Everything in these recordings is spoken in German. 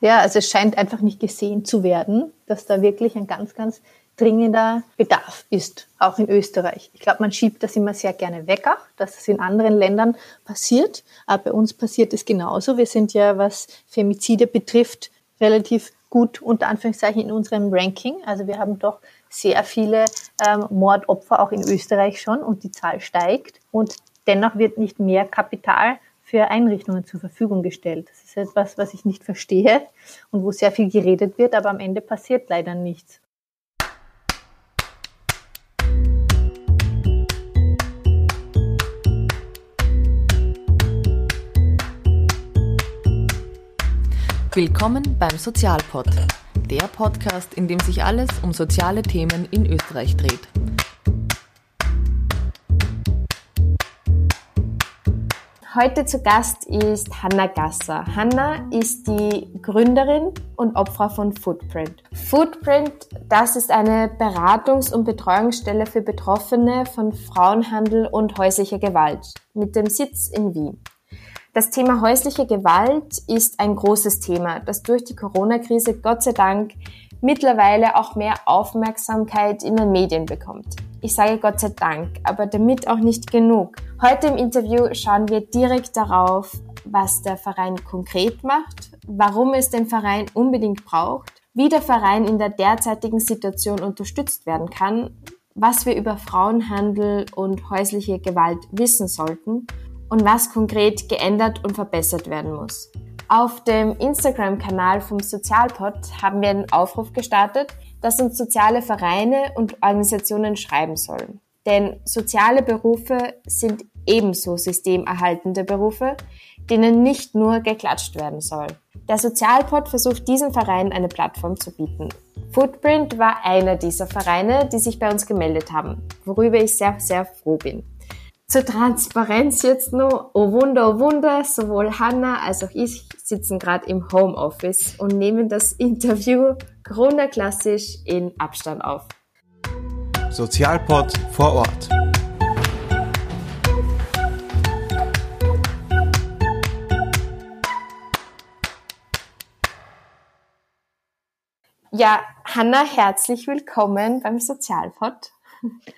Ja, also es scheint einfach nicht gesehen zu werden, dass da wirklich ein ganz, ganz dringender Bedarf ist, auch in Österreich. Ich glaube, man schiebt das immer sehr gerne weg, auch, dass es in anderen Ländern passiert. Aber bei uns passiert es genauso. Wir sind ja, was Femizide betrifft, relativ gut unter Anführungszeichen in unserem Ranking. Also wir haben doch sehr viele ähm, Mordopfer auch in Österreich schon und die Zahl steigt. Und dennoch wird nicht mehr Kapital für Einrichtungen zur Verfügung gestellt. Das ist etwas, was ich nicht verstehe und wo sehr viel geredet wird, aber am Ende passiert leider nichts. Willkommen beim Sozialpod, der Podcast, in dem sich alles um soziale Themen in Österreich dreht. Heute zu Gast ist Hanna Gasser. Hanna ist die Gründerin und Opfer von Footprint. Footprint, das ist eine Beratungs- und Betreuungsstelle für Betroffene von Frauenhandel und häuslicher Gewalt mit dem Sitz in Wien. Das Thema häusliche Gewalt ist ein großes Thema, das durch die Corona-Krise Gott sei Dank mittlerweile auch mehr Aufmerksamkeit in den Medien bekommt. Ich sage Gott sei Dank, aber damit auch nicht genug. Heute im Interview schauen wir direkt darauf, was der Verein konkret macht, warum es den Verein unbedingt braucht, wie der Verein in der derzeitigen Situation unterstützt werden kann, was wir über Frauenhandel und häusliche Gewalt wissen sollten und was konkret geändert und verbessert werden muss. Auf dem Instagram-Kanal vom Sozialpod haben wir einen Aufruf gestartet, dass uns soziale Vereine und Organisationen schreiben sollen. Denn soziale Berufe sind ebenso systemerhaltende Berufe, denen nicht nur geklatscht werden soll. Der Sozialpod versucht diesen Vereinen eine Plattform zu bieten. Footprint war einer dieser Vereine, die sich bei uns gemeldet haben, worüber ich sehr, sehr froh bin. Zur Transparenz jetzt noch, oh Wunder, oh Wunder, sowohl Hanna als auch ich sitzen gerade im Homeoffice und nehmen das Interview Corona-klassisch in Abstand auf. Sozialpod vor Ort. Ja, Hanna, herzlich willkommen beim Sozialpod.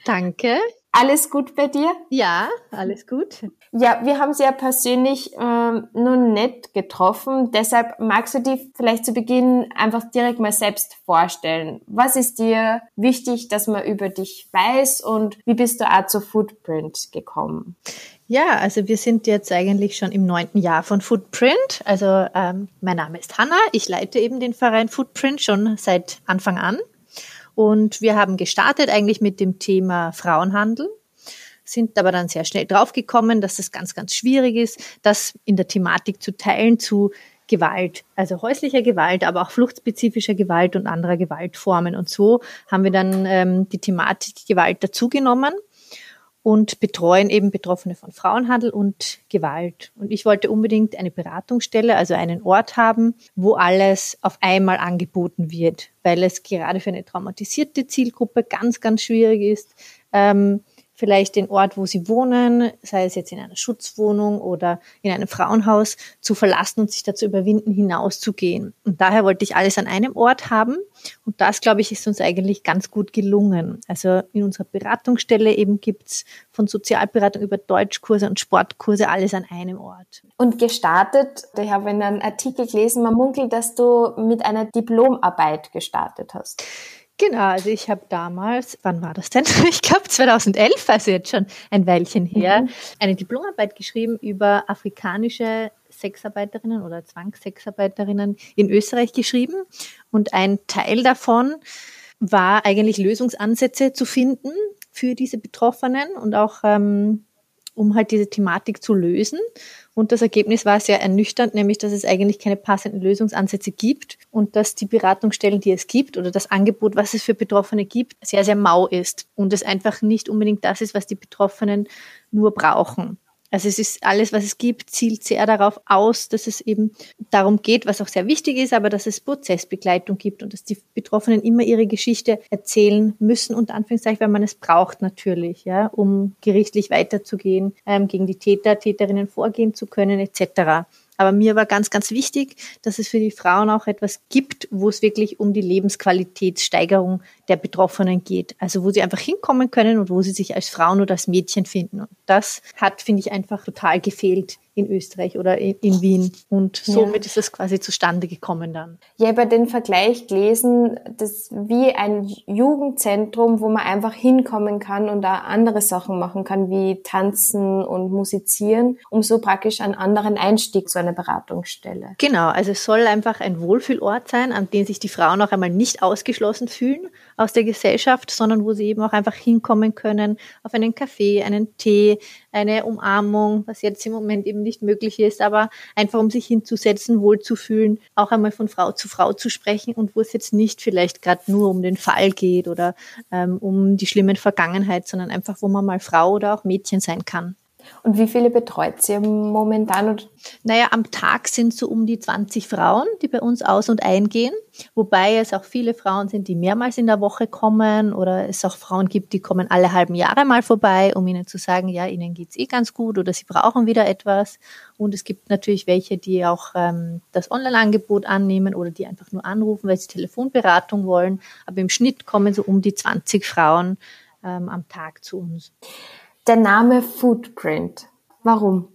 Danke. Alles gut bei dir? Ja, alles gut. Ja, wir haben sie ja persönlich ähm, noch nicht getroffen. Deshalb magst du dich vielleicht zu Beginn einfach direkt mal selbst vorstellen. Was ist dir wichtig, dass man über dich weiß und wie bist du auch zu Footprint gekommen? Ja, also wir sind jetzt eigentlich schon im neunten Jahr von Footprint. Also ähm, mein Name ist Hanna. Ich leite eben den Verein Footprint schon seit Anfang an. Und wir haben gestartet eigentlich mit dem Thema Frauenhandel, sind aber dann sehr schnell draufgekommen, dass es ganz, ganz schwierig ist, das in der Thematik zu teilen zu Gewalt, also häuslicher Gewalt, aber auch fluchtspezifischer Gewalt und anderer Gewaltformen. Und so haben wir dann ähm, die Thematik Gewalt dazugenommen und betreuen eben Betroffene von Frauenhandel und Gewalt. Und ich wollte unbedingt eine Beratungsstelle, also einen Ort haben, wo alles auf einmal angeboten wird, weil es gerade für eine traumatisierte Zielgruppe ganz, ganz schwierig ist, ähm, vielleicht den Ort, wo sie wohnen, sei es jetzt in einer Schutzwohnung oder in einem Frauenhaus, zu verlassen und sich dazu überwinden, hinauszugehen. Und daher wollte ich alles an einem Ort haben. Und das, glaube ich, ist uns eigentlich ganz gut gelungen. Also in unserer Beratungsstelle eben gibt's von Sozialberatung über Deutschkurse und Sportkurse alles an einem Ort. Und gestartet, ich habe in einem Artikel gelesen, man munkelt, dass du mit einer Diplomarbeit gestartet hast. Genau, also ich habe damals, wann war das denn? Ich glaube 2011, also jetzt schon ein Weilchen her, mhm. eine Diplomarbeit geschrieben über afrikanische Sexarbeiterinnen oder Zwangssexarbeiterinnen in Österreich geschrieben. Und ein Teil davon war eigentlich Lösungsansätze zu finden für diese Betroffenen und auch ähm, um halt diese Thematik zu lösen. Und das Ergebnis war sehr ernüchternd, nämlich dass es eigentlich keine passenden Lösungsansätze gibt und dass die Beratungsstellen, die es gibt oder das Angebot, was es für Betroffene gibt, sehr, sehr mau ist und es einfach nicht unbedingt das ist, was die Betroffenen nur brauchen. Also es ist alles, was es gibt, zielt sehr darauf aus, dass es eben darum geht, was auch sehr wichtig ist, aber dass es Prozessbegleitung gibt und dass die Betroffenen immer ihre Geschichte erzählen müssen, unter Anführungszeichen, weil man es braucht natürlich, ja, um gerichtlich weiterzugehen, ähm, gegen die Täter, Täterinnen vorgehen zu können, etc. Aber mir war ganz, ganz wichtig, dass es für die Frauen auch etwas gibt, wo es wirklich um die Lebensqualitätssteigerung der Betroffenen geht. Also wo sie einfach hinkommen können und wo sie sich als Frauen oder als Mädchen finden. Und das hat, finde ich, einfach total gefehlt in Österreich oder in, in Wien. Und somit ja. ist es quasi zustande gekommen dann. Ich habe den Vergleich gelesen, das wie ein Jugendzentrum, wo man einfach hinkommen kann und da andere Sachen machen kann, wie tanzen und musizieren, um so praktisch einen anderen Einstieg zu einer Beratungsstelle. Genau, also es soll einfach ein Wohlfühlort sein, an dem sich die Frauen auch einmal nicht ausgeschlossen fühlen aus der Gesellschaft, sondern wo sie eben auch einfach hinkommen können auf einen Kaffee, einen Tee, eine Umarmung, was jetzt im Moment eben nicht möglich ist, aber einfach um sich hinzusetzen, wohlzufühlen, auch einmal von Frau zu Frau zu sprechen und wo es jetzt nicht vielleicht gerade nur um den Fall geht oder ähm, um die schlimmen Vergangenheit, sondern einfach, wo man mal Frau oder auch Mädchen sein kann. Und wie viele betreut sie momentan? Naja, am Tag sind so um die 20 Frauen, die bei uns aus- und eingehen. Wobei es auch viele Frauen sind, die mehrmals in der Woche kommen oder es auch Frauen gibt, die kommen alle halben Jahre mal vorbei, um ihnen zu sagen, ja, ihnen geht's eh ganz gut oder sie brauchen wieder etwas. Und es gibt natürlich welche, die auch ähm, das Online-Angebot annehmen oder die einfach nur anrufen, weil sie Telefonberatung wollen. Aber im Schnitt kommen so um die 20 Frauen ähm, am Tag zu uns. Der Name Footprint. Warum?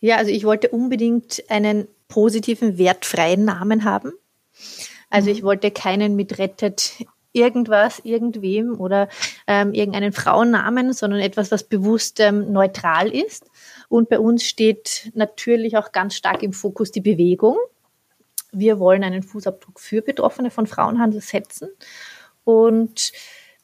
Ja, also ich wollte unbedingt einen positiven, wertfreien Namen haben. Also ich mhm. wollte keinen mit rettet irgendwas, irgendwem oder ähm, irgendeinen Frauennamen, sondern etwas, was bewusst ähm, neutral ist. Und bei uns steht natürlich auch ganz stark im Fokus die Bewegung. Wir wollen einen Fußabdruck für Betroffene von Frauenhandel setzen. Und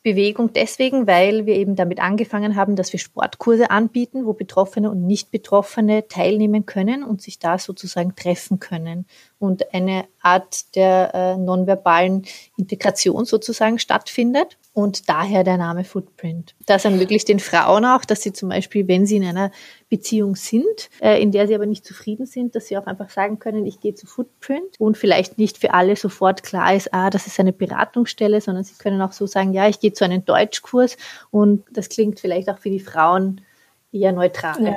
Bewegung deswegen, weil wir eben damit angefangen haben, dass wir Sportkurse anbieten, wo Betroffene und Nicht-Betroffene teilnehmen können und sich da sozusagen treffen können und eine Art der äh, nonverbalen Integration sozusagen stattfindet und daher der Name Footprint. Das ermöglicht den Frauen auch, dass sie zum Beispiel, wenn sie in einer Beziehung sind, äh, in der sie aber nicht zufrieden sind, dass sie auch einfach sagen können, ich gehe zu Footprint und vielleicht nicht für alle sofort klar ist, ah, das ist eine Beratungsstelle, sondern sie können auch so sagen, ja, ich gehe zu einem Deutschkurs und das klingt vielleicht auch für die Frauen eher neutral. Ja.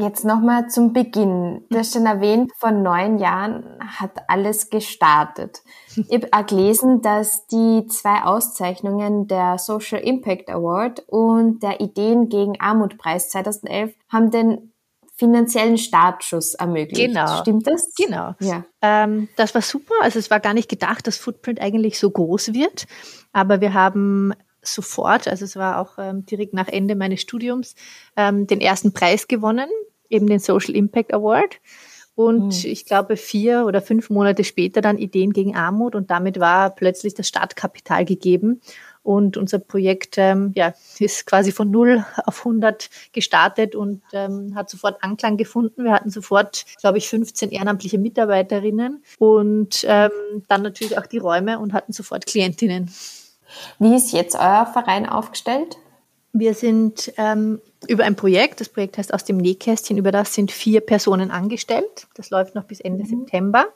Jetzt nochmal zum Beginn. Du hast schon erwähnt, vor neun Jahren hat alles gestartet. Ich habe auch gelesen, dass die zwei Auszeichnungen der Social Impact Award und der Ideen gegen Armutpreis 2011 haben den finanziellen Startschuss ermöglicht. Genau. Stimmt das? Genau. Ja. Ähm, das war super. Also es war gar nicht gedacht, dass Footprint eigentlich so groß wird. Aber wir haben sofort, also es war auch ähm, direkt nach Ende meines Studiums, ähm, den ersten Preis gewonnen eben den Social Impact Award. Und mhm. ich glaube, vier oder fünf Monate später dann Ideen gegen Armut und damit war plötzlich das Startkapital gegeben. Und unser Projekt ähm, ja, ist quasi von 0 auf 100 gestartet und ähm, hat sofort Anklang gefunden. Wir hatten sofort, glaube ich, 15 ehrenamtliche Mitarbeiterinnen und ähm, dann natürlich auch die Räume und hatten sofort Klientinnen. Wie ist jetzt euer Verein aufgestellt? Wir sind ähm, über ein Projekt, das Projekt heißt aus dem Nähkästchen, über das sind vier Personen angestellt. Das läuft noch bis Ende mhm. September.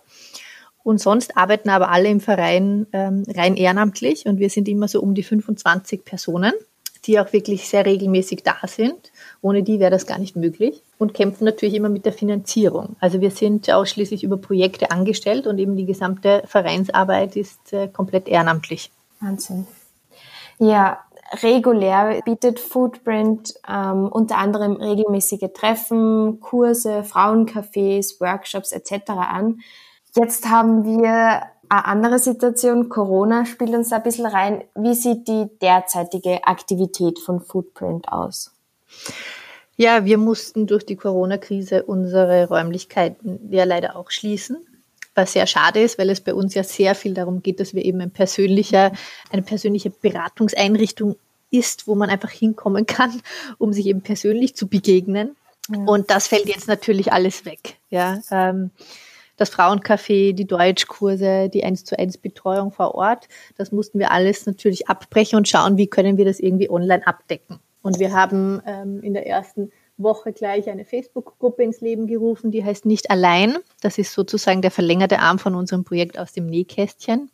Und sonst arbeiten aber alle im Verein ähm, rein ehrenamtlich und wir sind immer so um die 25 Personen, die auch wirklich sehr regelmäßig da sind. Ohne die wäre das gar nicht möglich und kämpfen natürlich immer mit der Finanzierung. Also wir sind ausschließlich über Projekte angestellt und eben die gesamte Vereinsarbeit ist äh, komplett ehrenamtlich. Wahnsinn. Ja, regulär bietet Footprint ähm, unter anderem regelmäßige Treffen, Kurse, Frauencafés, Workshops etc. an. Jetzt haben wir eine andere Situation. Corona spielt uns da ein bisschen rein. Wie sieht die derzeitige Aktivität von Footprint aus? Ja, wir mussten durch die Corona-Krise unsere Räumlichkeiten ja leider auch schließen was sehr schade ist, weil es bei uns ja sehr viel darum geht, dass wir eben ein persönlicher, eine persönliche Beratungseinrichtung ist, wo man einfach hinkommen kann, um sich eben persönlich zu begegnen. Ja. Und das fällt jetzt natürlich alles weg. Ja, ähm, das Frauencafé, die Deutschkurse, die 1 zu 1 Betreuung vor Ort, das mussten wir alles natürlich abbrechen und schauen, wie können wir das irgendwie online abdecken. Und wir haben ähm, in der ersten Woche gleich eine Facebook-Gruppe ins Leben gerufen, die heißt Nicht allein. Das ist sozusagen der verlängerte Arm von unserem Projekt aus dem Nähkästchen,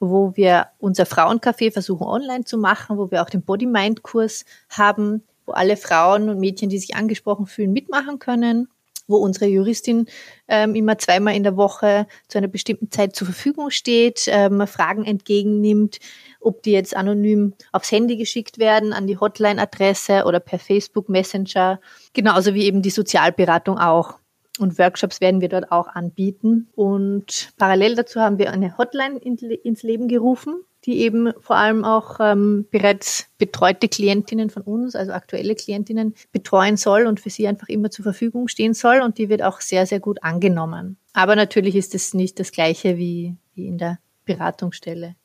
wo wir unser Frauencafé versuchen online zu machen, wo wir auch den Body-Mind-Kurs haben, wo alle Frauen und Mädchen, die sich angesprochen fühlen, mitmachen können. wo unsere Juristin ähm, immer zweimal in der Woche zu einer bestimmten Zeit zur Verfügung steht, ähm, Fragen entgegennimmt, ob die jetzt anonym aufs Handy geschickt werden, an die Hotline-Adresse oder per Facebook Messenger, genauso wie eben die Sozialberatung auch. Und Workshops werden wir dort auch anbieten. Und parallel dazu haben wir eine Hotline ins Leben gerufen, die eben vor allem auch ähm, bereits betreute Klientinnen von uns, also aktuelle Klientinnen, betreuen soll und für sie einfach immer zur Verfügung stehen soll. Und die wird auch sehr, sehr gut angenommen. Aber natürlich ist es nicht das Gleiche wie, wie in der Beratungsstelle.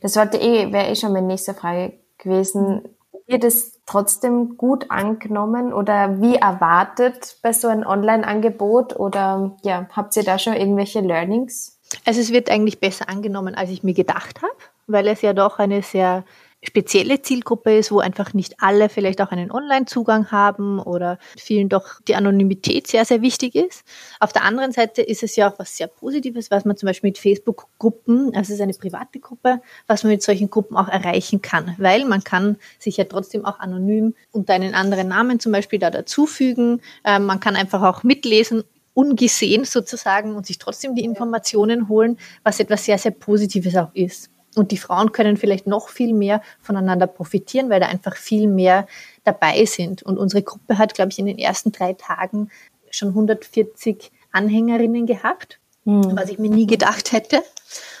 Das eh, wäre eh schon meine nächste Frage gewesen. Wird es trotzdem gut angenommen oder wie erwartet bei so einem Online-Angebot oder ja, habt ihr da schon irgendwelche Learnings? Also es wird eigentlich besser angenommen, als ich mir gedacht habe, weil es ja doch eine sehr spezielle Zielgruppe ist, wo einfach nicht alle vielleicht auch einen Online-Zugang haben oder vielen doch die Anonymität sehr, sehr wichtig ist. Auf der anderen Seite ist es ja auch was sehr Positives, was man zum Beispiel mit Facebook-Gruppen, also es ist eine private Gruppe, was man mit solchen Gruppen auch erreichen kann, weil man kann sich ja trotzdem auch anonym unter einen anderen Namen zum Beispiel da dazufügen. Ähm, man kann einfach auch mitlesen, ungesehen sozusagen und sich trotzdem die Informationen holen, was etwas sehr, sehr Positives auch ist. Und die Frauen können vielleicht noch viel mehr voneinander profitieren, weil da einfach viel mehr dabei sind. Und unsere Gruppe hat, glaube ich, in den ersten drei Tagen schon 140 Anhängerinnen gehabt, mhm. was ich mir nie gedacht hätte.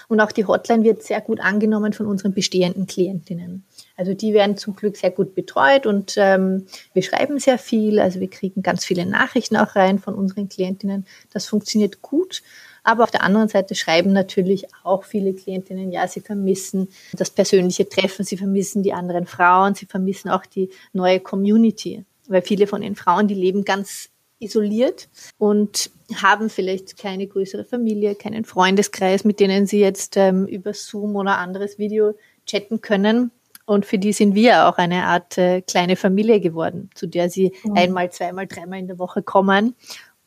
Und auch die Hotline wird sehr gut angenommen von unseren bestehenden Klientinnen. Also die werden zum Glück sehr gut betreut und ähm, wir schreiben sehr viel. Also wir kriegen ganz viele Nachrichten auch rein von unseren Klientinnen. Das funktioniert gut. Aber auf der anderen Seite schreiben natürlich auch viele Klientinnen, ja, sie vermissen das persönliche Treffen, sie vermissen die anderen Frauen, sie vermissen auch die neue Community. Weil viele von den Frauen, die leben ganz isoliert und haben vielleicht keine größere Familie, keinen Freundeskreis, mit denen sie jetzt ähm, über Zoom oder anderes Video chatten können. Und für die sind wir auch eine Art äh, kleine Familie geworden, zu der sie mhm. einmal, zweimal, dreimal in der Woche kommen.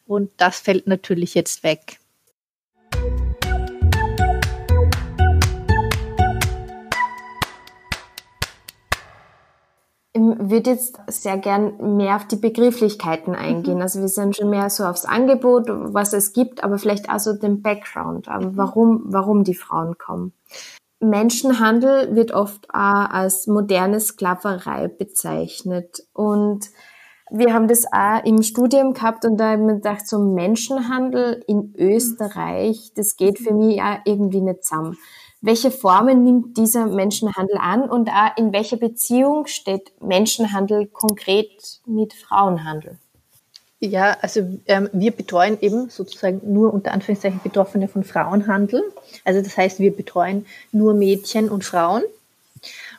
Und das fällt natürlich jetzt weg. Ich würde jetzt sehr gern mehr auf die Begrifflichkeiten eingehen. Mhm. Also wir sind schon mehr so aufs Angebot, was es gibt, aber vielleicht auch so den Background, ähm, mhm. warum, warum die Frauen kommen. Menschenhandel wird oft auch als moderne Sklaverei bezeichnet und wir haben das auch im Studium gehabt und da habe ich mir gedacht, so Menschenhandel in Österreich, das geht für mich ja irgendwie nicht zusammen. Welche Formen nimmt dieser Menschenhandel an und auch in welcher Beziehung steht Menschenhandel konkret mit Frauenhandel? Ja, also ähm, wir betreuen eben sozusagen nur unter Anführungszeichen Betroffene von Frauenhandel. Also das heißt, wir betreuen nur Mädchen und Frauen.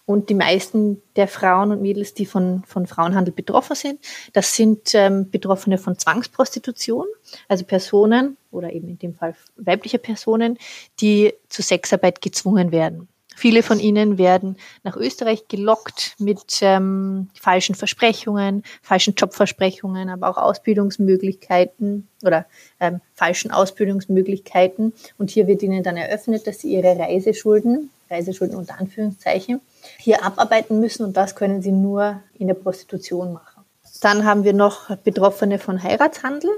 Und die meisten der Frauen und Mädels, die von, von Frauenhandel betroffen sind, das sind ähm, Betroffene von Zwangsprostitution, also Personen oder eben in dem Fall weibliche Personen, die zur Sexarbeit gezwungen werden. Viele von ihnen werden nach Österreich gelockt mit ähm, falschen Versprechungen, falschen Jobversprechungen, aber auch Ausbildungsmöglichkeiten oder ähm, falschen Ausbildungsmöglichkeiten. Und hier wird ihnen dann eröffnet, dass sie ihre Reiseschulden, Reiseschulden unter Anführungszeichen, hier abarbeiten müssen und das können sie nur in der Prostitution machen. Dann haben wir noch Betroffene von Heiratshandel,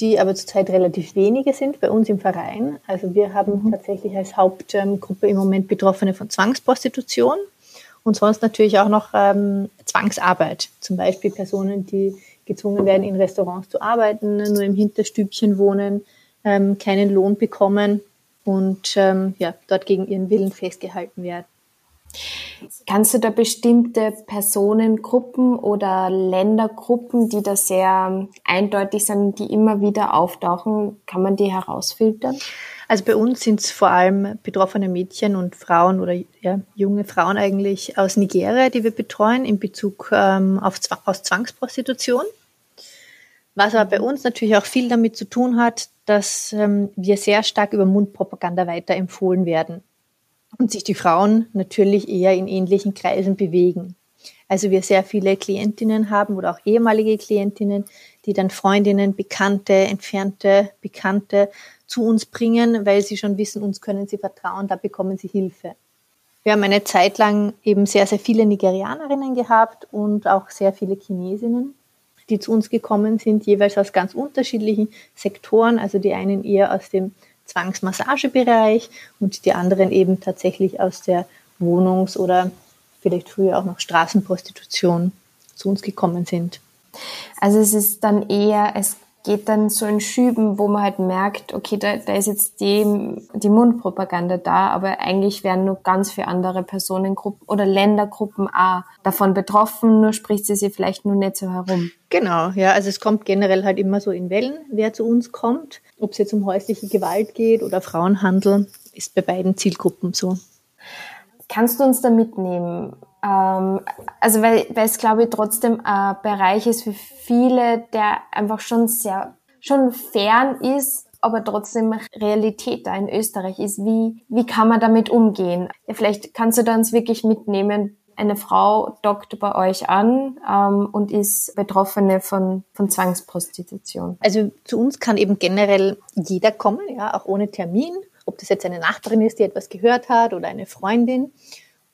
die aber zurzeit relativ wenige sind bei uns im Verein. Also wir haben mhm. tatsächlich als Hauptgruppe im Moment Betroffene von Zwangsprostitution und sonst natürlich auch noch ähm, Zwangsarbeit. Zum Beispiel Personen, die gezwungen werden, in Restaurants zu arbeiten, nur im Hinterstübchen wohnen, ähm, keinen Lohn bekommen und ähm, ja, dort gegen ihren Willen festgehalten werden. Kannst du da bestimmte Personengruppen oder Ländergruppen, die da sehr eindeutig sind, die immer wieder auftauchen, kann man die herausfiltern? Also bei uns sind es vor allem betroffene Mädchen und Frauen oder ja, junge Frauen eigentlich aus Nigeria, die wir betreuen in Bezug ähm, auf Zwangsprostitution. Was aber bei uns natürlich auch viel damit zu tun hat, dass ähm, wir sehr stark über Mundpropaganda weiterempfohlen werden und sich die Frauen natürlich eher in ähnlichen Kreisen bewegen. Also wir sehr viele Klientinnen haben oder auch ehemalige Klientinnen, die dann Freundinnen, Bekannte, entfernte Bekannte zu uns bringen, weil sie schon wissen, uns können sie vertrauen, da bekommen sie Hilfe. Wir haben eine Zeit lang eben sehr, sehr viele Nigerianerinnen gehabt und auch sehr viele Chinesinnen. Die zu uns gekommen sind, jeweils aus ganz unterschiedlichen Sektoren. Also die einen eher aus dem Zwangsmassagebereich und die anderen eben tatsächlich aus der Wohnungs- oder vielleicht früher auch noch Straßenprostitution zu uns gekommen sind. Also es ist dann eher, es geht dann so in Schüben, wo man halt merkt, okay, da, da ist jetzt die, die Mundpropaganda da, aber eigentlich werden nur ganz viele andere Personengruppen oder Ländergruppen auch davon betroffen, nur spricht sie sie vielleicht nur nicht so herum. Genau, ja, also es kommt generell halt immer so in Wellen, wer zu uns kommt. Ob es jetzt um häusliche Gewalt geht oder Frauenhandel, ist bei beiden Zielgruppen so. Kannst du uns da mitnehmen? Ähm, also weil, weil es glaube ich trotzdem ein Bereich ist für viele, der einfach schon sehr, schon fern ist, aber trotzdem Realität da in Österreich ist. Wie, wie kann man damit umgehen? Vielleicht kannst du da uns wirklich mitnehmen, eine Frau dockt bei euch an ähm, und ist Betroffene von, von Zwangsprostitution. Also zu uns kann eben generell jeder kommen, ja, auch ohne Termin. Ob das jetzt eine Nachbarin ist, die etwas gehört hat oder eine Freundin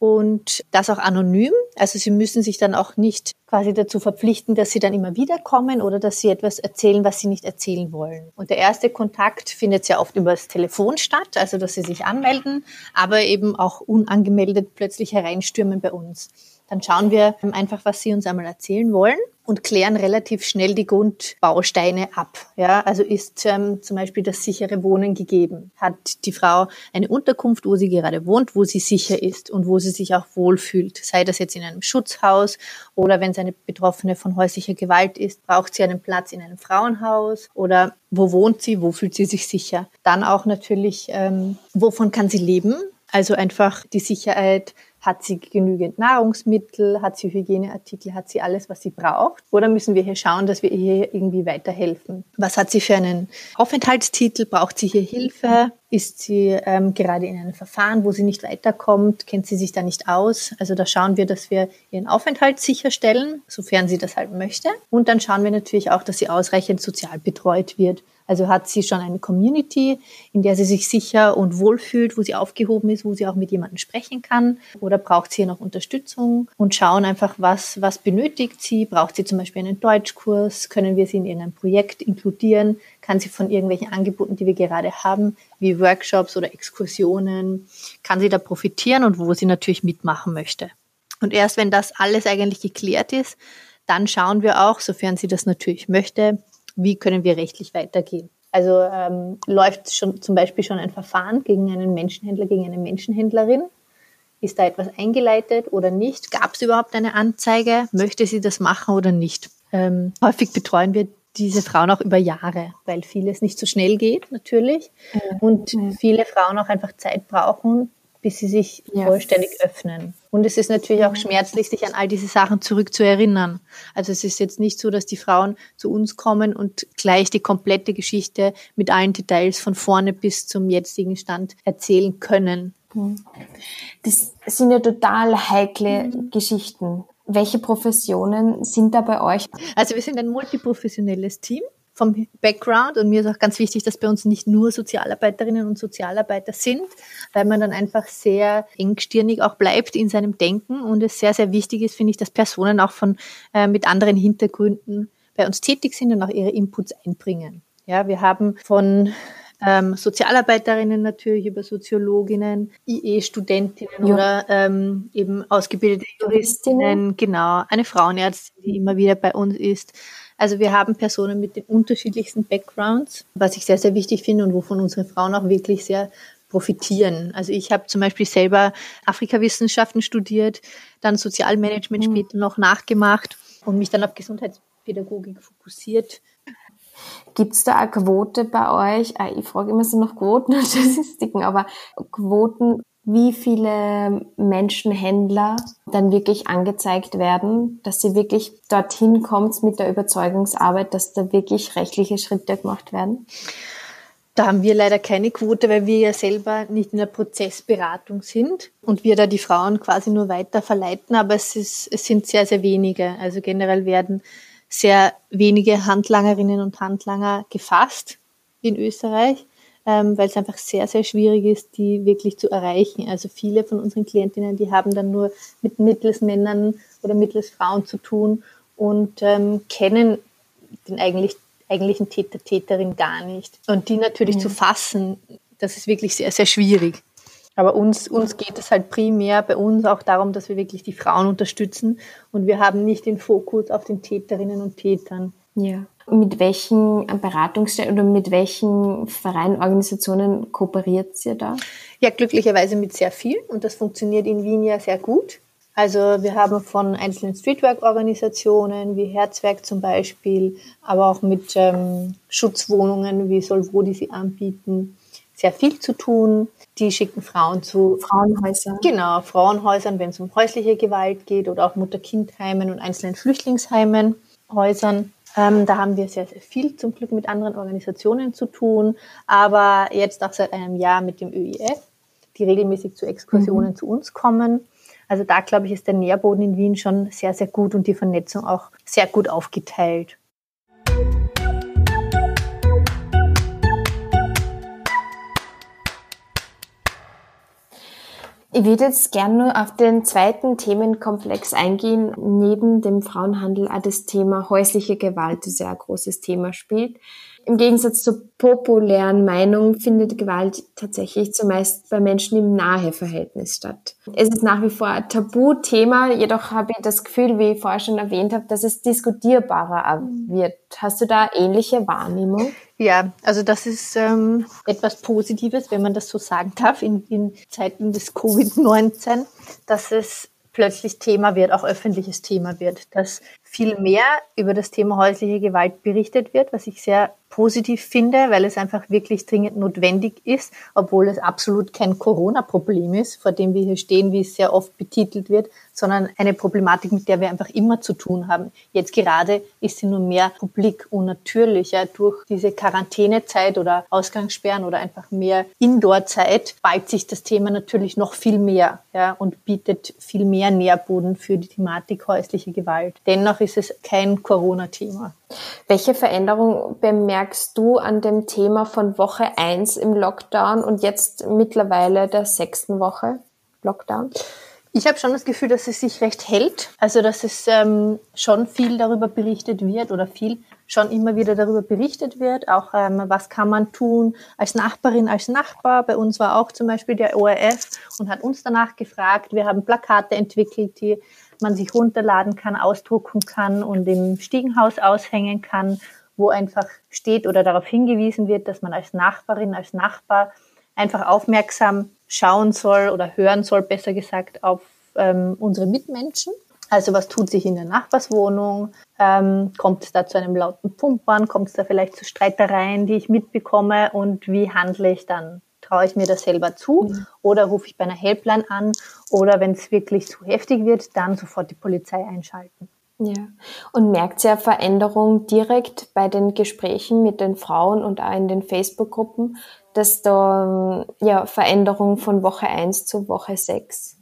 und das auch anonym. Also sie müssen sich dann auch nicht quasi dazu verpflichten, dass sie dann immer wieder kommen oder dass sie etwas erzählen, was sie nicht erzählen wollen. Und der erste Kontakt findet sehr oft über das Telefon statt, also dass sie sich anmelden, aber eben auch unangemeldet plötzlich hereinstürmen bei uns. Dann schauen wir einfach, was sie uns einmal erzählen wollen und klären relativ schnell die Grundbausteine ab. Ja, also ist ähm, zum Beispiel das sichere Wohnen gegeben? Hat die Frau eine Unterkunft, wo sie gerade wohnt, wo sie sicher ist und wo sie sich auch wohlfühlt? Sei das jetzt in einem Schutzhaus oder wenn es eine Betroffene von häuslicher Gewalt ist, braucht sie einen Platz in einem Frauenhaus oder wo wohnt sie, wo fühlt sie sich sicher? Dann auch natürlich, ähm, wovon kann sie leben? Also einfach die Sicherheit, hat sie genügend Nahrungsmittel? Hat sie Hygieneartikel? Hat sie alles, was sie braucht? Oder müssen wir hier schauen, dass wir ihr irgendwie weiterhelfen? Was hat sie für einen Aufenthaltstitel? Braucht sie hier Hilfe? Ist sie ähm, gerade in einem Verfahren, wo sie nicht weiterkommt? Kennt sie sich da nicht aus? Also da schauen wir, dass wir ihren Aufenthalt sicherstellen, sofern sie das halt möchte. Und dann schauen wir natürlich auch, dass sie ausreichend sozial betreut wird. Also hat sie schon eine Community, in der sie sich sicher und wohl fühlt, wo sie aufgehoben ist, wo sie auch mit jemandem sprechen kann? Oder braucht sie hier noch Unterstützung? Und schauen einfach, was, was benötigt sie? Braucht sie zum Beispiel einen Deutschkurs? Können wir sie in irgendein Projekt inkludieren? Kann sie von irgendwelchen Angeboten, die wir gerade haben, wie Workshops oder Exkursionen, kann sie da profitieren und wo sie natürlich mitmachen möchte? Und erst wenn das alles eigentlich geklärt ist, dann schauen wir auch, sofern sie das natürlich möchte, wie können wir rechtlich weitergehen. Also ähm, läuft schon zum Beispiel schon ein Verfahren gegen einen Menschenhändler, gegen eine Menschenhändlerin? Ist da etwas eingeleitet oder nicht? Gab es überhaupt eine Anzeige? Möchte sie das machen oder nicht? Ähm, häufig betreuen wir diese Frauen auch über Jahre, weil vieles nicht so schnell geht natürlich und viele Frauen auch einfach Zeit brauchen, bis sie sich ja. vollständig öffnen. Und es ist natürlich auch schmerzlich, sich an all diese Sachen zurückzuerinnern. Also es ist jetzt nicht so, dass die Frauen zu uns kommen und gleich die komplette Geschichte mit allen Details von vorne bis zum jetzigen Stand erzählen können. Das sind ja total heikle mhm. Geschichten. Welche Professionen sind da bei euch? Also wir sind ein multiprofessionelles Team vom Background und mir ist auch ganz wichtig, dass bei uns nicht nur Sozialarbeiterinnen und Sozialarbeiter sind, weil man dann einfach sehr engstirnig auch bleibt in seinem Denken und es sehr, sehr wichtig ist, finde ich, dass Personen auch von äh, mit anderen Hintergründen bei uns tätig sind und auch ihre Inputs einbringen. Ja, wir haben von ähm, Sozialarbeiterinnen natürlich über Soziologinnen, IE-Studentinnen ja. oder ähm, eben ausgebildete Juristinnen, genau, eine Frauenärztin, die immer wieder bei uns ist, also wir haben Personen mit den unterschiedlichsten Backgrounds, was ich sehr, sehr wichtig finde und wovon unsere Frauen auch wirklich sehr profitieren. Also ich habe zum Beispiel selber Afrikawissenschaften studiert, dann Sozialmanagement mhm. später noch nachgemacht und mich dann auf Gesundheitspädagogik fokussiert. Gibt es da eine Quote bei euch? Ah, ich frage immer so nach Quoten und Statistiken, aber Quoten wie viele Menschenhändler dann wirklich angezeigt werden, dass sie wirklich dorthin kommt mit der Überzeugungsarbeit, dass da wirklich rechtliche Schritte gemacht werden? Da haben wir leider keine Quote, weil wir ja selber nicht in der Prozessberatung sind und wir da die Frauen quasi nur weiter verleiten, aber es, ist, es sind sehr, sehr wenige. Also generell werden sehr wenige Handlangerinnen und Handlanger gefasst in Österreich ähm, weil es einfach sehr, sehr schwierig ist, die wirklich zu erreichen. Also viele von unseren Klientinnen, die haben dann nur mit mittels Männern oder mittels Frauen zu tun und ähm, kennen den eigentlich, eigentlichen Täter, Täterin gar nicht. Und die natürlich mhm. zu fassen, das ist wirklich sehr, sehr schwierig. Aber uns, uns geht es halt primär bei uns auch darum, dass wir wirklich die Frauen unterstützen und wir haben nicht den Fokus auf den Täterinnen und Tätern. Ja. Mit welchen Beratungsstellen oder mit welchen Vereinen, Organisationen kooperiert ihr da? Ja, glücklicherweise mit sehr viel und das funktioniert in Wien ja sehr gut. Also wir haben von einzelnen Streetwork-Organisationen wie Herzwerk zum Beispiel, aber auch mit ähm, Schutzwohnungen wie Solvo, die sie anbieten, sehr viel zu tun. Die schicken Frauen zu Frauenhäusern. Genau, Frauenhäusern, wenn es um häusliche Gewalt geht oder auch Mutter-Kind-Heimen und einzelnen Flüchtlingsheimen, Häusern. Ähm, da haben wir sehr, sehr viel zum Glück mit anderen Organisationen zu tun, aber jetzt auch seit einem Jahr mit dem ÖIF, die regelmäßig zu Exkursionen mhm. zu uns kommen. Also da, glaube ich, ist der Nährboden in Wien schon sehr, sehr gut und die Vernetzung auch sehr gut aufgeteilt. Ich würde jetzt gerne nur auf den zweiten Themenkomplex eingehen, neben dem Frauenhandel auch das Thema häusliche Gewalt, das ja ein großes Thema spielt. Im Gegensatz zur populären Meinung findet Gewalt tatsächlich zumeist bei Menschen im Naheverhältnis statt. Es ist nach wie vor ein Tabuthema, jedoch habe ich das Gefühl, wie ich vorher schon erwähnt habe, dass es diskutierbarer wird. Hast du da ähnliche Wahrnehmung? Ja, also das ist ähm, etwas Positives, wenn man das so sagen darf, in, in Zeiten des Covid-19, dass es plötzlich Thema wird, auch öffentliches Thema wird, dass viel mehr über das Thema häusliche Gewalt berichtet wird, was ich sehr positiv finde, weil es einfach wirklich dringend notwendig ist, obwohl es absolut kein Corona-Problem ist, vor dem wir hier stehen, wie es sehr oft betitelt wird, sondern eine Problematik, mit der wir einfach immer zu tun haben. Jetzt gerade ist sie nur mehr publik und natürlicher durch diese Quarantänezeit oder Ausgangssperren oder einfach mehr Indoor-Zeit ballt sich das Thema natürlich noch viel mehr ja, und bietet viel mehr Nährboden für die Thematik häusliche Gewalt. Dennoch ist es kein Corona-Thema. Welche Veränderung bemerkst du an dem Thema von Woche 1 im Lockdown und jetzt mittlerweile der sechsten Woche Lockdown? Ich habe schon das Gefühl, dass es sich recht hält. Also dass es ähm, schon viel darüber berichtet wird oder viel schon immer wieder darüber berichtet wird. Auch ähm, was kann man tun als Nachbarin, als Nachbar. Bei uns war auch zum Beispiel der ORF und hat uns danach gefragt. Wir haben Plakate entwickelt, die man sich runterladen kann, ausdrucken kann und im Stiegenhaus aushängen kann, wo einfach steht oder darauf hingewiesen wird, dass man als Nachbarin, als Nachbar einfach aufmerksam schauen soll oder hören soll, besser gesagt, auf ähm, unsere Mitmenschen. Also was tut sich in der Nachbarswohnung? Ähm, kommt es da zu einem lauten Pumpern? Kommt es da vielleicht zu Streitereien, die ich mitbekomme? Und wie handle ich dann traue ich mir das selber zu mhm. oder rufe ich bei einer Helpline an oder wenn es wirklich zu heftig wird, dann sofort die Polizei einschalten. Ja. Und merkt ihr Veränderung direkt bei den Gesprächen mit den Frauen und auch in den Facebook-Gruppen, dass da ja Veränderung von Woche 1 zu Woche 6?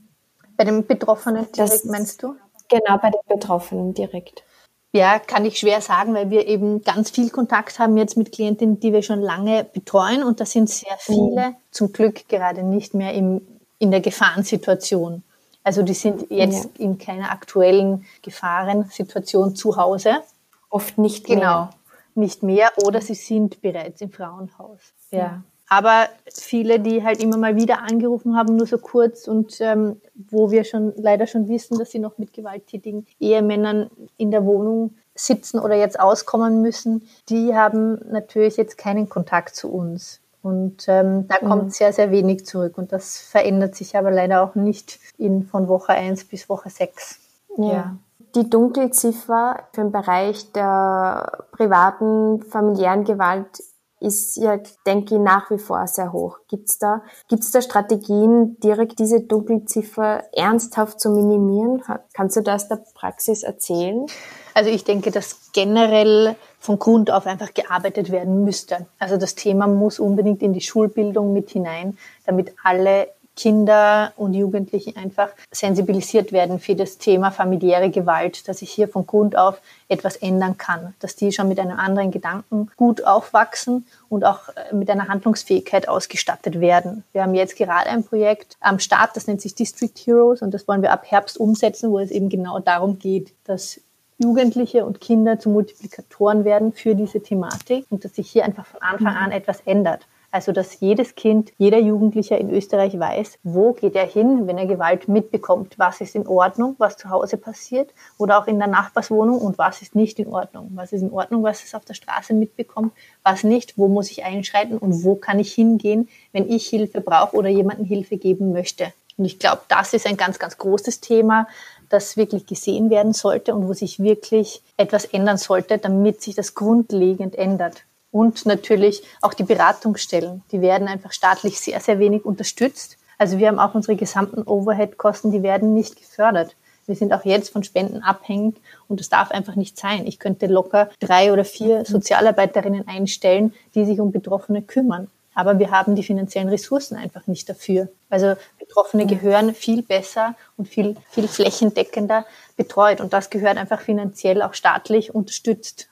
Bei den Betroffenen direkt das, meinst du? Genau, bei den Betroffenen direkt. Ja, kann ich schwer sagen, weil wir eben ganz viel Kontakt haben jetzt mit Klientinnen, die wir schon lange betreuen und da sind sehr viele mhm. zum Glück gerade nicht mehr im, in der Gefahrensituation. Also die sind jetzt ja. in keiner aktuellen Gefahrensituation zu Hause. Oft nicht genau, mehr. Genau, nicht mehr oder sie sind bereits im Frauenhaus. Ja. Aber viele, die halt immer mal wieder angerufen haben, nur so kurz und ähm, wo wir schon leider schon wissen, dass sie noch mit gewalttätigen Ehemännern in der Wohnung sitzen oder jetzt auskommen müssen, die haben natürlich jetzt keinen Kontakt zu uns. Und ähm, da kommt mhm. sehr, sehr wenig zurück. Und das verändert sich aber leider auch nicht in, von Woche 1 bis Woche 6. Ja. ja. Die Dunkelziffer für den Bereich der privaten, familiären Gewalt ist ja, denke ich, nach wie vor sehr hoch. Gibt's da, gibt's da Strategien, direkt diese Dunkelziffer ernsthaft zu minimieren? Kannst du das der Praxis erzählen? Also ich denke, dass generell von Grund auf einfach gearbeitet werden müsste. Also das Thema muss unbedingt in die Schulbildung mit hinein, damit alle Kinder und Jugendliche einfach sensibilisiert werden für das Thema familiäre Gewalt, dass ich hier von Grund auf etwas ändern kann, dass die schon mit einem anderen Gedanken gut aufwachsen und auch äh, mit einer Handlungsfähigkeit ausgestattet werden. Wir haben jetzt gerade ein Projekt am Start, das nennt sich District Heroes und das wollen wir ab Herbst umsetzen, wo es eben genau darum geht, dass Jugendliche und Kinder zu Multiplikatoren werden für diese Thematik und dass sich hier einfach von Anfang an etwas ändert. Also, dass jedes Kind, jeder Jugendlicher in Österreich weiß, wo geht er hin, wenn er Gewalt mitbekommt, was ist in Ordnung, was zu Hause passiert oder auch in der Nachbarswohnung und was ist nicht in Ordnung. Was ist in Ordnung, was es auf der Straße mitbekommt, was nicht, wo muss ich einschreiten und wo kann ich hingehen, wenn ich Hilfe brauche oder jemanden Hilfe geben möchte. Und ich glaube, das ist ein ganz, ganz großes Thema, das wirklich gesehen werden sollte und wo sich wirklich etwas ändern sollte, damit sich das grundlegend ändert. Und natürlich auch die Beratungsstellen. Die werden einfach staatlich sehr, sehr wenig unterstützt. Also wir haben auch unsere gesamten Overhead-Kosten, die werden nicht gefördert. Wir sind auch jetzt von Spenden abhängig und das darf einfach nicht sein. Ich könnte locker drei oder vier Sozialarbeiterinnen einstellen, die sich um Betroffene kümmern. Aber wir haben die finanziellen Ressourcen einfach nicht dafür. Also Betroffene gehören viel besser und viel, viel flächendeckender betreut. Und das gehört einfach finanziell auch staatlich unterstützt.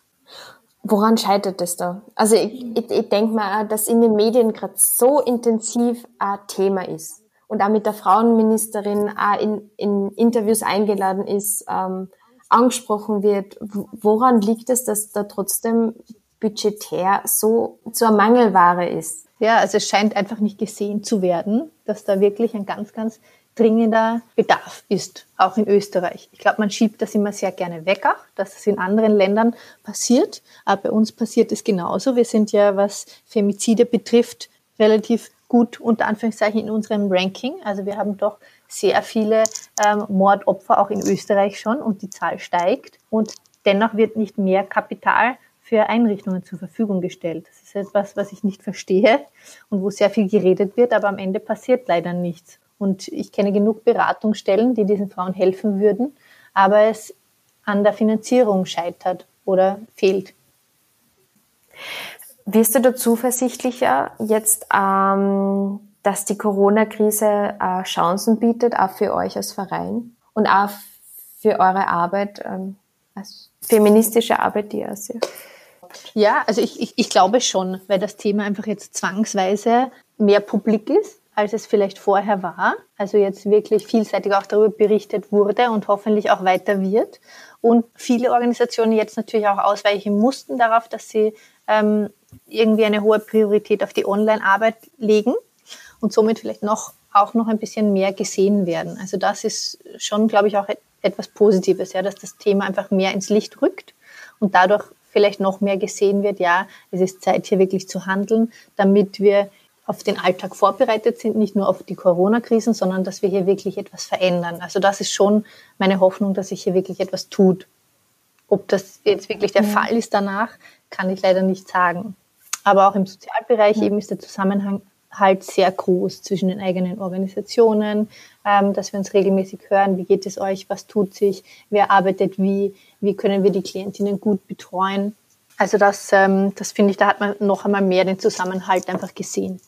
Woran scheitert es da? Also ich, ich, ich denke mal, dass in den Medien gerade so intensiv ein Thema ist und auch mit der Frauenministerin auch in, in Interviews eingeladen ist, ähm, angesprochen wird. Woran liegt es, dass da trotzdem budgetär so zur Mangelware ist? Ja, also es scheint einfach nicht gesehen zu werden, dass da wirklich ein ganz, ganz dringender Bedarf ist, auch in Österreich. Ich glaube, man schiebt das immer sehr gerne weg, auch, dass es in anderen Ländern passiert. Aber bei uns passiert es genauso. Wir sind ja, was Femizide betrifft, relativ gut unter Anführungszeichen in unserem Ranking. Also wir haben doch sehr viele ähm, Mordopfer auch in Österreich schon und die Zahl steigt. Und dennoch wird nicht mehr Kapital für Einrichtungen zur Verfügung gestellt. Das ist etwas, was ich nicht verstehe und wo sehr viel geredet wird, aber am Ende passiert leider nichts. Und ich kenne genug Beratungsstellen, die diesen Frauen helfen würden, aber es an der Finanzierung scheitert oder fehlt. Wirst du da zuversichtlicher jetzt, ähm, dass die Corona-Krise äh, Chancen bietet, auch für euch als Verein und auch für eure Arbeit, ähm, als feministische Arbeit, die ihr seht? Ja, also ich, ich, ich glaube schon, weil das Thema einfach jetzt zwangsweise mehr publik ist als es vielleicht vorher war. Also jetzt wirklich vielseitig auch darüber berichtet wurde und hoffentlich auch weiter wird. Und viele Organisationen jetzt natürlich auch ausweichen mussten darauf, dass sie ähm, irgendwie eine hohe Priorität auf die Online-Arbeit legen und somit vielleicht noch auch noch ein bisschen mehr gesehen werden. Also das ist schon, glaube ich, auch etwas Positives, ja, dass das Thema einfach mehr ins Licht rückt und dadurch vielleicht noch mehr gesehen wird, ja, es ist Zeit hier wirklich zu handeln, damit wir auf den Alltag vorbereitet sind, nicht nur auf die Corona-Krisen, sondern dass wir hier wirklich etwas verändern. Also das ist schon meine Hoffnung, dass sich hier wirklich etwas tut. Ob das jetzt wirklich der ja. Fall ist danach, kann ich leider nicht sagen. Aber auch im Sozialbereich ja. eben ist der Zusammenhang halt sehr groß zwischen den eigenen Organisationen, ähm, dass wir uns regelmäßig hören, wie geht es euch, was tut sich, wer arbeitet wie, wie können wir die Klientinnen gut betreuen. Also das, ähm, das finde ich, da hat man noch einmal mehr den Zusammenhalt einfach gesehen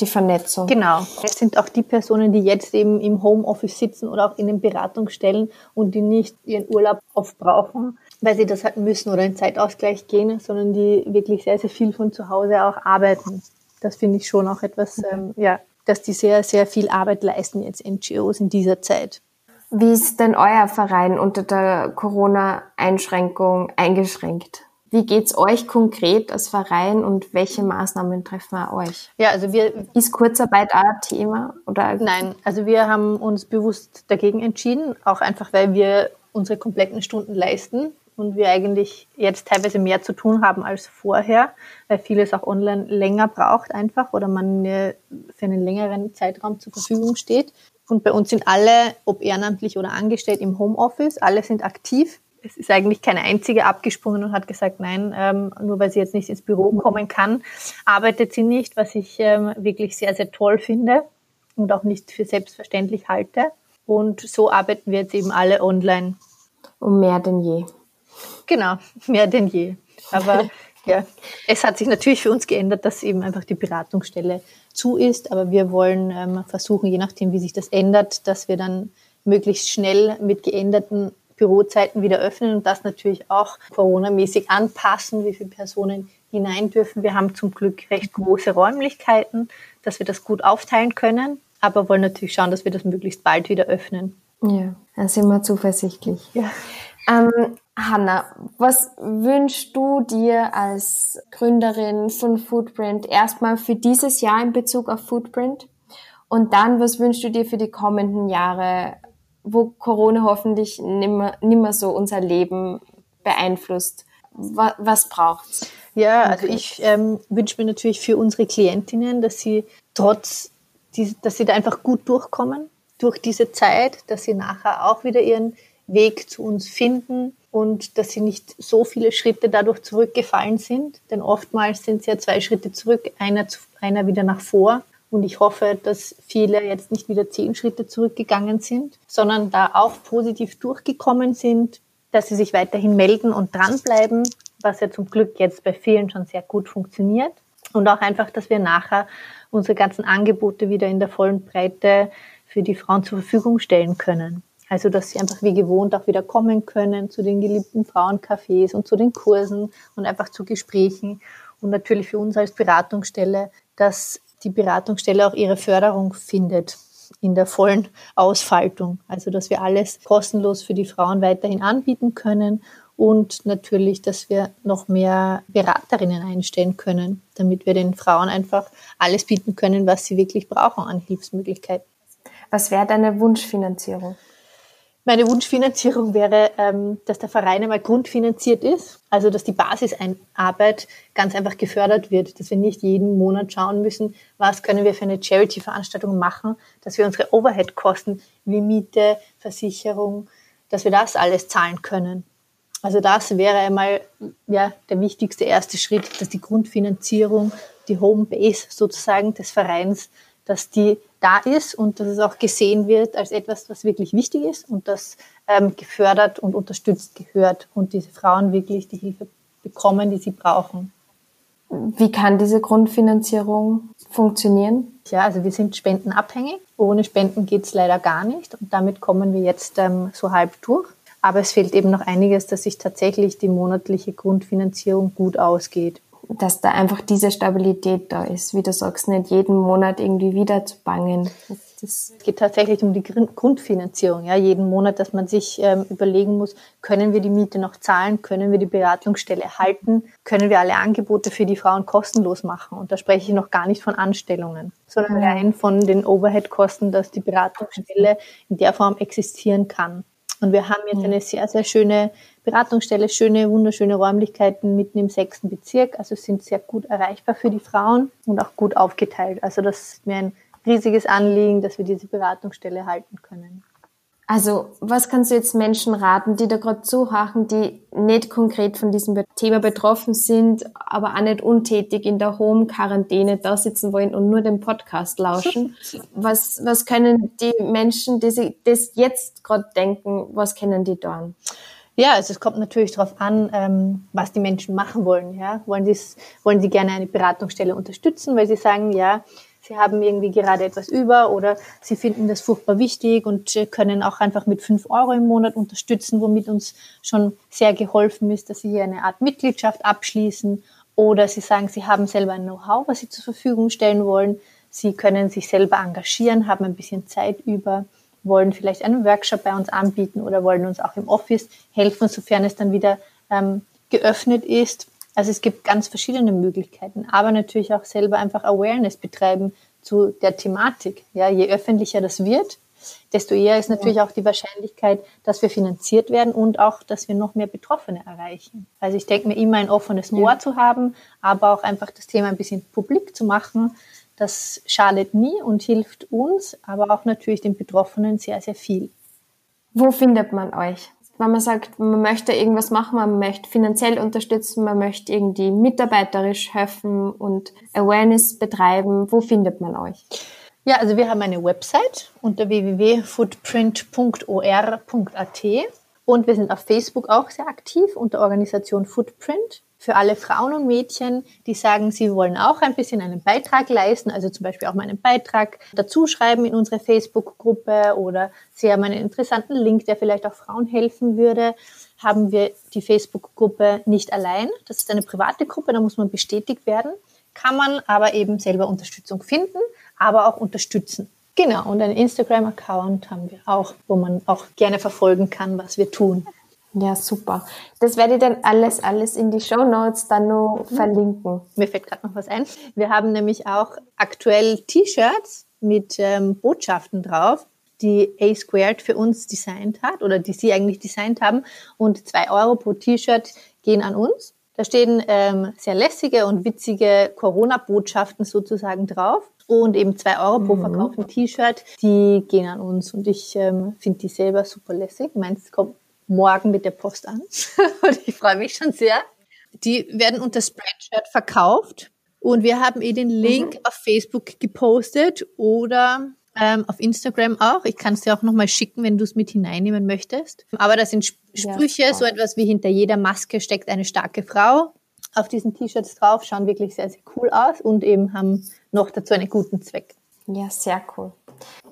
die Vernetzung. Genau. Es sind auch die Personen, die jetzt eben im Homeoffice sitzen oder auch in den Beratungsstellen und die nicht ihren Urlaub aufbrauchen, weil sie das halt müssen oder in Zeitausgleich gehen, sondern die wirklich sehr, sehr viel von zu Hause auch arbeiten. Das finde ich schon auch etwas, ähm, ja, dass die sehr, sehr viel Arbeit leisten jetzt NGOs in dieser Zeit. Wie ist denn euer Verein unter der Corona-Einschränkung eingeschränkt? Wie geht's euch konkret als Verein und welche Maßnahmen treffen wir euch? Ja, also wir ist Kurzarbeit auch ein Thema oder? Nein, also wir haben uns bewusst dagegen entschieden, auch einfach weil wir unsere kompletten Stunden leisten und wir eigentlich jetzt teilweise mehr zu tun haben als vorher, weil vieles auch online länger braucht einfach oder man für einen längeren Zeitraum zur Verfügung steht. Und bei uns sind alle, ob ehrenamtlich oder angestellt, im Homeoffice, alle sind aktiv es ist eigentlich keine einzige abgesprungen und hat gesagt, nein, ähm, nur weil sie jetzt nicht ins Büro kommen kann, arbeitet sie nicht, was ich ähm, wirklich sehr, sehr toll finde und auch nicht für selbstverständlich halte. Und so arbeiten wir jetzt eben alle online. Um mehr denn je. Genau, mehr denn je. Aber ja, es hat sich natürlich für uns geändert, dass eben einfach die Beratungsstelle zu ist. Aber wir wollen ähm, versuchen, je nachdem, wie sich das ändert, dass wir dann möglichst schnell mit geänderten Bürozeiten wieder öffnen und das natürlich auch Corona-mäßig anpassen, wie viele Personen hinein dürfen. Wir haben zum Glück recht große Räumlichkeiten, dass wir das gut aufteilen können, aber wollen natürlich schauen, dass wir das möglichst bald wieder öffnen. Ja, da sind wir zuversichtlich. Ja. Ähm, Hanna, was wünschst du dir als Gründerin von Footprint erstmal für dieses Jahr in Bezug auf Footprint? Und dann, was wünschst du dir für die kommenden Jahre, wo Corona hoffentlich nimmer, nimmer so unser Leben beeinflusst? Was, was braucht's? Ja, also ich ähm, wünsche mir natürlich für unsere Klientinnen, dass sie trotz, die, dass sie da einfach gut durchkommen durch diese Zeit, dass sie nachher auch wieder ihren Weg zu uns finden und dass sie nicht so viele Schritte dadurch zurückgefallen sind. Denn oftmals sind es ja zwei Schritte zurück, einer, zu, einer wieder nach vor. Und ich hoffe, dass viele jetzt nicht wieder zehn Schritte zurückgegangen sind, sondern da auch positiv durchgekommen sind, dass sie sich weiterhin melden und dranbleiben, was ja zum Glück jetzt bei vielen schon sehr gut funktioniert. Und auch einfach, dass wir nachher unsere ganzen Angebote wieder in der vollen Breite für die Frauen zur Verfügung stellen können. Also, dass sie einfach wie gewohnt auch wieder kommen können zu den geliebten Frauencafés und zu den Kursen und einfach zu Gesprächen. Und natürlich für uns als Beratungsstelle, dass die Beratungsstelle auch ihre Förderung findet in der vollen Ausfaltung. Also, dass wir alles kostenlos für die Frauen weiterhin anbieten können und natürlich, dass wir noch mehr Beraterinnen einstellen können, damit wir den Frauen einfach alles bieten können, was sie wirklich brauchen an Hilfsmöglichkeiten. Was wäre deine Wunschfinanzierung? Meine Wunschfinanzierung wäre, ähm, dass der Verein einmal grundfinanziert ist, also dass die Basisarbeit ganz einfach gefördert wird, dass wir nicht jeden Monat schauen müssen, was können wir für eine Charity-Veranstaltung machen, dass wir unsere Overhead-Kosten wie Miete, Versicherung, dass wir das alles zahlen können. Also das wäre einmal ja, der wichtigste erste Schritt, dass die Grundfinanzierung, die Homebase sozusagen des Vereins, dass die da ist und dass es auch gesehen wird als etwas, was wirklich wichtig ist und das ähm, gefördert und unterstützt gehört und diese Frauen wirklich die Hilfe bekommen, die sie brauchen. Wie kann diese Grundfinanzierung funktionieren? Ja, also wir sind spendenabhängig. Ohne Spenden geht es leider gar nicht und damit kommen wir jetzt ähm, so halb durch. Aber es fehlt eben noch einiges, dass sich tatsächlich die monatliche Grundfinanzierung gut ausgeht dass da einfach diese Stabilität da ist, wie du sagst, nicht jeden Monat irgendwie wieder zu bangen. Es geht tatsächlich um die Grundfinanzierung, ja, jeden Monat, dass man sich ähm, überlegen muss, können wir die Miete noch zahlen, können wir die Beratungsstelle halten, können wir alle Angebote für die Frauen kostenlos machen. Und da spreche ich noch gar nicht von Anstellungen, sondern rein von den Overhead-Kosten, dass die Beratungsstelle in der Form existieren kann. Und wir haben jetzt eine sehr, sehr schöne Beratungsstelle, schöne, wunderschöne Räumlichkeiten mitten im sechsten Bezirk. Also sind sehr gut erreichbar für die Frauen und auch gut aufgeteilt. Also das ist mir ein riesiges Anliegen, dass wir diese Beratungsstelle halten können. Also, was kannst du jetzt Menschen raten, die da gerade zuhachen, die nicht konkret von diesem Thema betroffen sind, aber auch nicht untätig in der Home-Quarantäne da sitzen wollen und nur den Podcast lauschen? was, was können die Menschen, die sich das jetzt gerade denken, was können die tun? Ja, also es kommt natürlich darauf an, ähm, was die Menschen machen wollen. Ja? Wollen, wollen sie gerne eine Beratungsstelle unterstützen, weil sie sagen, ja, sie haben irgendwie gerade etwas über oder sie finden das furchtbar wichtig und können auch einfach mit fünf Euro im Monat unterstützen, womit uns schon sehr geholfen ist, dass sie hier eine Art Mitgliedschaft abschließen oder sie sagen, sie haben selber ein Know-how, was sie zur Verfügung stellen wollen. Sie können sich selber engagieren, haben ein bisschen Zeit über wollen vielleicht einen Workshop bei uns anbieten oder wollen uns auch im Office helfen, sofern es dann wieder ähm, geöffnet ist. Also es gibt ganz verschiedene Möglichkeiten, aber natürlich auch selber einfach Awareness betreiben zu der Thematik. Ja, je öffentlicher das wird, desto eher ist natürlich auch die Wahrscheinlichkeit, dass wir finanziert werden und auch, dass wir noch mehr Betroffene erreichen. Also ich denke mir immer ein offenes Ohr ja. zu haben, aber auch einfach das Thema ein bisschen publik zu machen, das schadet nie und hilft uns, aber auch natürlich den Betroffenen sehr, sehr viel. Wo findet man euch? Wenn man sagt, man möchte irgendwas machen, man möchte finanziell unterstützen, man möchte irgendwie mitarbeiterisch helfen und Awareness betreiben, wo findet man euch? Ja, also wir haben eine Website unter www.footprint.or.at und wir sind auf Facebook auch sehr aktiv unter Organisation Footprint für alle Frauen und Mädchen, die sagen, sie wollen auch ein bisschen einen Beitrag leisten, also zum Beispiel auch mal einen Beitrag dazu schreiben in unsere Facebook-Gruppe oder sie haben einen interessanten Link, der vielleicht auch Frauen helfen würde, haben wir die Facebook-Gruppe nicht allein. Das ist eine private Gruppe, da muss man bestätigt werden, kann man aber eben selber Unterstützung finden, aber auch unterstützen. Genau, und einen Instagram-Account haben wir auch, wo man auch gerne verfolgen kann, was wir tun. Ja, super. Das werde ich dann alles, alles in die Show Notes dann noch mhm. verlinken. Mir fällt gerade noch was ein. Wir haben nämlich auch aktuell T-Shirts mit ähm, Botschaften drauf, die A Squared für uns designt hat oder die sie eigentlich designt haben. Und zwei Euro pro T-Shirt gehen an uns. Da stehen ähm, sehr lässige und witzige Corona-Botschaften sozusagen drauf. Und eben zwei Euro pro mhm. verkauften T-Shirt, die gehen an uns. Und ich ähm, finde die selber super lässig. Meins kommt morgen mit der Post an. und ich freue mich schon sehr. Die werden unter Spreadshirt verkauft. Und wir haben eh den Link mhm. auf Facebook gepostet oder ähm, auf Instagram auch. Ich kann es dir auch nochmal schicken, wenn du es mit hineinnehmen möchtest. Aber da sind Sprüche, ja, so etwas wie hinter jeder Maske steckt eine starke Frau. Auf diesen T-Shirts drauf, schauen wirklich sehr, sehr cool aus und eben haben noch dazu einen guten Zweck. Ja, sehr cool.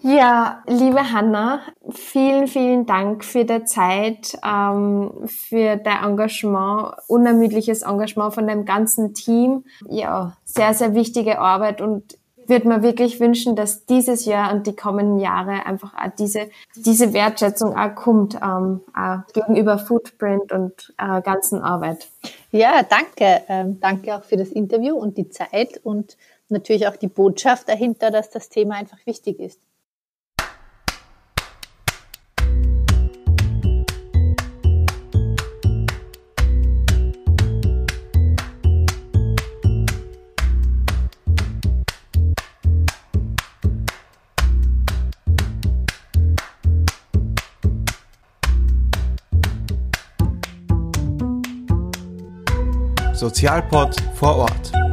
Ja, liebe Hanna, vielen, vielen Dank für die Zeit, ähm, für dein Engagement, unermüdliches Engagement von deinem ganzen Team. Ja, sehr, sehr wichtige Arbeit und würde mir wirklich wünschen, dass dieses Jahr und die kommenden Jahre einfach auch diese, diese Wertschätzung auch kommt, ähm, auch gegenüber Footprint und äh, ganzen Arbeit. Ja, danke. Ähm, danke auch für das Interview und die Zeit und natürlich auch die Botschaft dahinter, dass das Thema einfach wichtig ist. Sozialpod vor Ort.